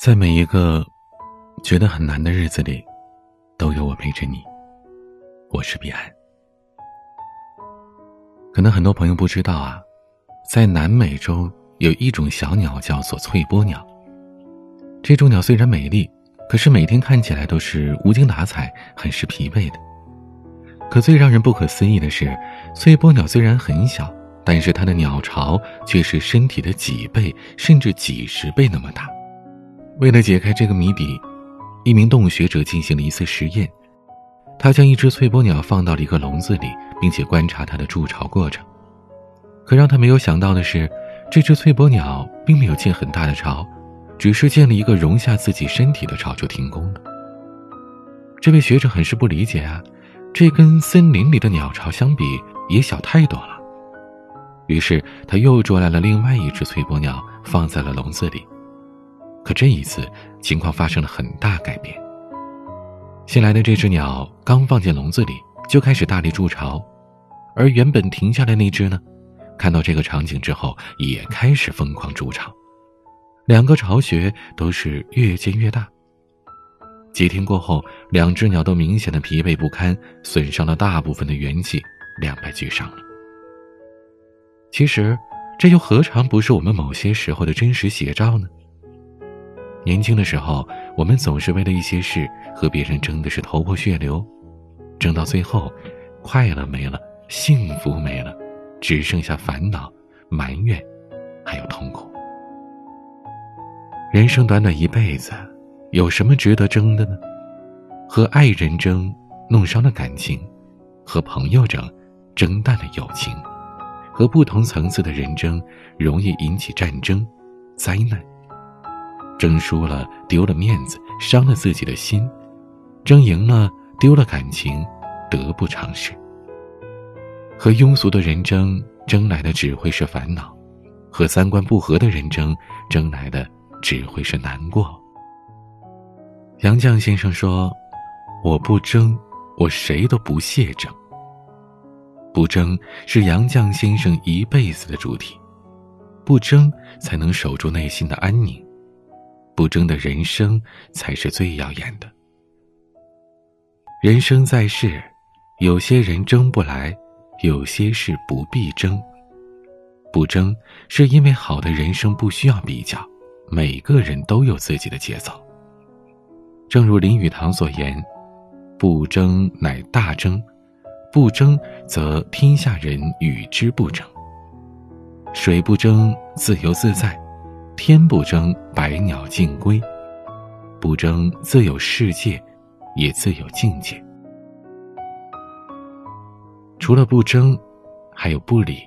在每一个觉得很难的日子里，都有我陪着你。我是彼岸。可能很多朋友不知道啊，在南美洲有一种小鸟叫做翠波鸟。这种鸟虽然美丽，可是每天看起来都是无精打采，很是疲惫的。可最让人不可思议的是，翠波鸟虽然很小，但是它的鸟巢却是身体的几倍甚至几十倍那么大。为了解开这个谜底，一名动物学者进行了一次实验。他将一只翠波鸟放到了一个笼子里，并且观察它的筑巢过程。可让他没有想到的是，这只翠波鸟并没有建很大的巢，只是建了一个容下自己身体的巢就停工了。这位学者很是不理解啊，这跟森林里的鸟巢相比也小太多了。于是他又捉来了另外一只翠波鸟，放在了笼子里。可这一次，情况发生了很大改变。新来的这只鸟刚放进笼子里，就开始大力筑巢，而原本停下来那只呢，看到这个场景之后，也开始疯狂筑巢。两个巢穴都是越建越大。几天过后，两只鸟都明显的疲惫不堪，损伤了大部分的元气，两败俱伤了。其实，这又何尝不是我们某些时候的真实写照呢？年轻的时候，我们总是为了一些事和别人争的是头破血流，争到最后，快乐没了，幸福没了，只剩下烦恼、埋怨，还有痛苦。人生短短一辈子，有什么值得争的呢？和爱人争，弄伤了感情；和朋友争，争淡了友情；和不同层次的人争，容易引起战争、灾难。争输了，丢了面子，伤了自己的心；争赢了，丢了感情，得不偿失。和庸俗的人争，争来的只会是烦恼；和三观不合的人争，争来的只会是难过。杨绛先生说：“我不争，我谁都不屑争。”不争是杨绛先生一辈子的主题，不争才能守住内心的安宁。不争的人生才是最耀眼的。人生在世，有些人争不来，有些事不必争。不争，是因为好的人生不需要比较，每个人都有自己的节奏。正如林语堂所言：“不争乃大争，不争则天下人与之不争。水不争，自由自在。”天不争，百鸟尽归；不争，自有世界，也自有境界。除了不争，还有不理。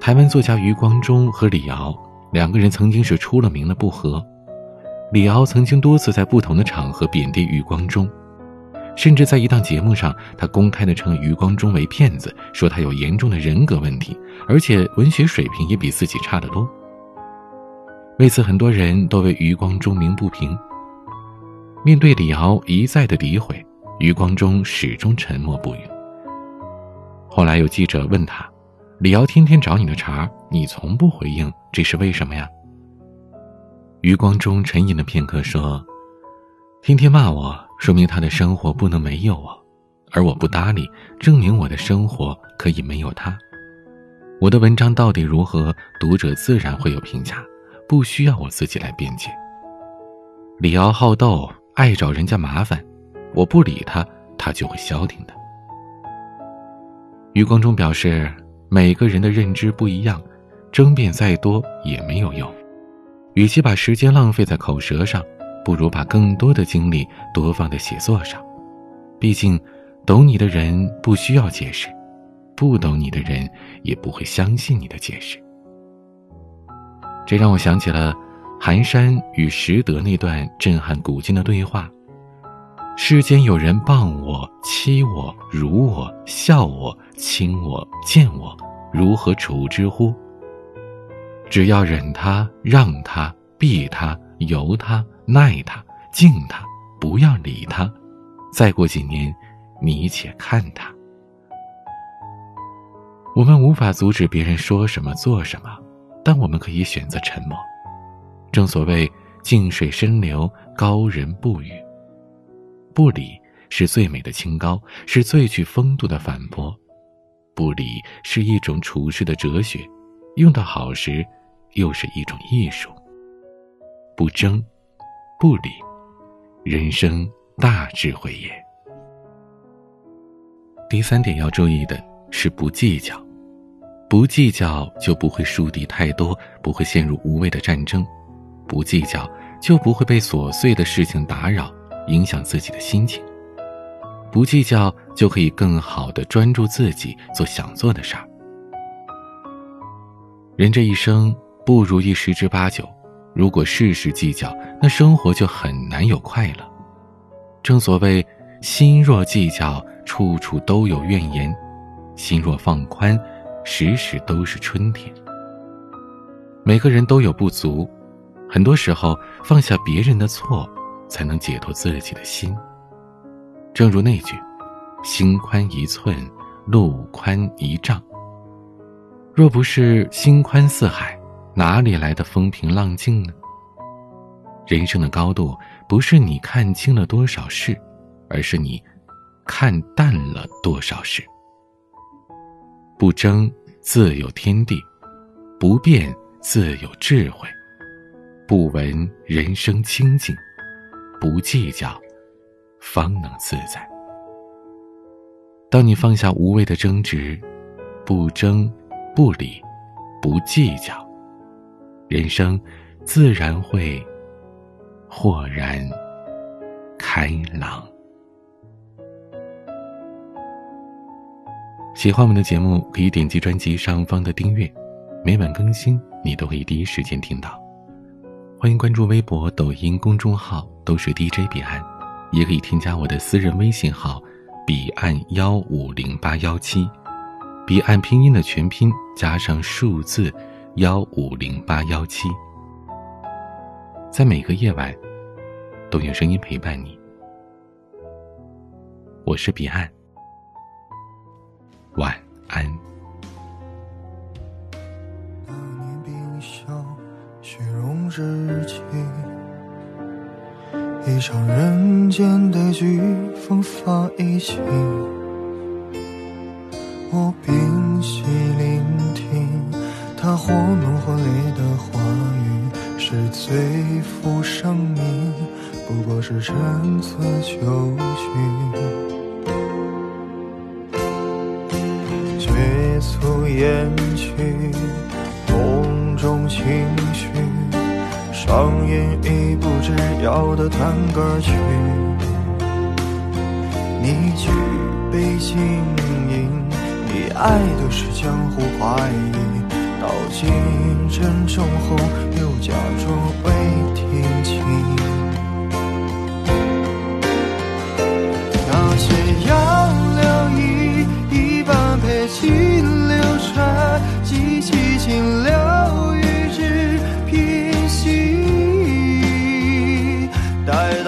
台湾作家余光中和李敖两个人曾经是出了名的不和。李敖曾经多次在不同的场合贬低余光中，甚至在一档节目上，他公开的称余光中为骗子，说他有严重的人格问题，而且文学水平也比自己差得多。为此，很多人都为余光中鸣不平。面对李敖一再的诋毁，余光中始终沉默不语。后来有记者问他：“李敖天天找你的茬，你从不回应，这是为什么呀？”余光中沉吟了片刻说：“天天骂我，说明他的生活不能没有我；而我不搭理，证明我的生活可以没有他。我的文章到底如何，读者自然会有评价。”不需要我自己来辩解。李敖好斗，爱找人家麻烦，我不理他，他就会消停的。余光中表示，每个人的认知不一样，争辩再多也没有用。与其把时间浪费在口舌上，不如把更多的精力多放在写作上。毕竟，懂你的人不需要解释，不懂你的人也不会相信你的解释。这让我想起了寒山与拾得那段震撼古今的对话：世间有人谤我、欺我、辱我、笑我、轻我、贱我，如何处之乎？只要忍他、让他、避他、由他、耐他、敬他，不要理他。再过几年，你且看他。我们无法阻止别人说什么、做什么。但我们可以选择沉默。正所谓，静水深流，高人不语。不理是最美的清高，是最具风度的反驳。不理是一种处事的哲学，用得好时，又是一种艺术。不争，不理，人生大智慧也。第三点要注意的是不计较，不计较就不会树敌太多，不会陷入无谓的战争。不计较，就不会被琐碎的事情打扰，影响自己的心情。不计较，就可以更好的专注自己，做想做的事儿。人这一生不如意十之八九，如果事事计较，那生活就很难有快乐。正所谓，心若计较，处处都有怨言；心若放宽，时时都是春天。每个人都有不足。很多时候，放下别人的错，才能解脱自己的心。正如那句：“心宽一寸，路宽一丈。”若不是心宽似海，哪里来的风平浪静呢？人生的高度，不是你看清了多少事，而是你看淡了多少事。不争，自有天地；不变，自有智慧。不闻人生清净，不计较，方能自在。当你放下无谓的争执，不争，不理，不计较，人生自然会豁然开朗。喜欢我们的节目，可以点击专辑上方的订阅，每晚更新，你都可以第一时间听到。欢迎关注微博、抖音公众号，都是 DJ 彼岸，也可以添加我的私人微信号“彼岸幺五零八幺七”，彼岸拼音的全拼加上数字幺五零八幺七，在每个夜晚都有声音陪伴你。我是彼岸，晚安。日记，一场人间的剧风发已起。我屏息聆听他或怒或烈的话语，是最负生命，不过是陈词旧句。绝促言去，梦中情绪。上演一部只要的探戈曲，你举杯轻饮，你爱的是江湖快意，道尽珍重后又假装未听清。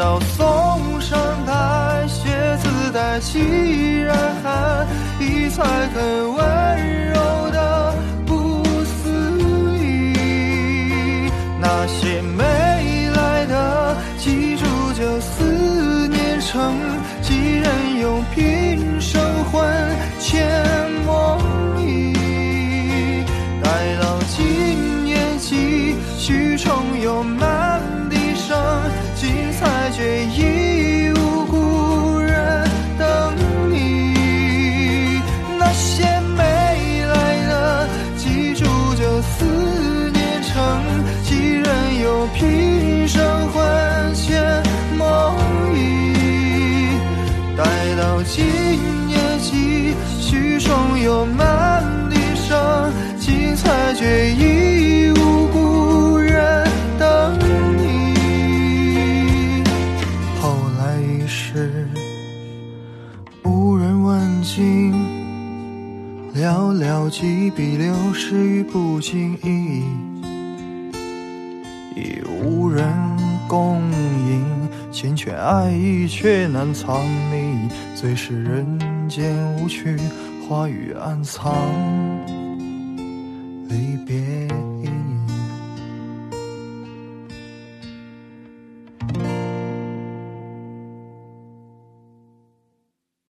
到嵩山白雪自带凄然寒，意才肯温柔的不思议。那些没来的，记住就思念成几人用却已无故人等你。后来已是无人问津，寥寥几笔流逝于不经意。已无人共饮，缱绻爱意却难藏匿。最是人间无趣，花雨暗藏。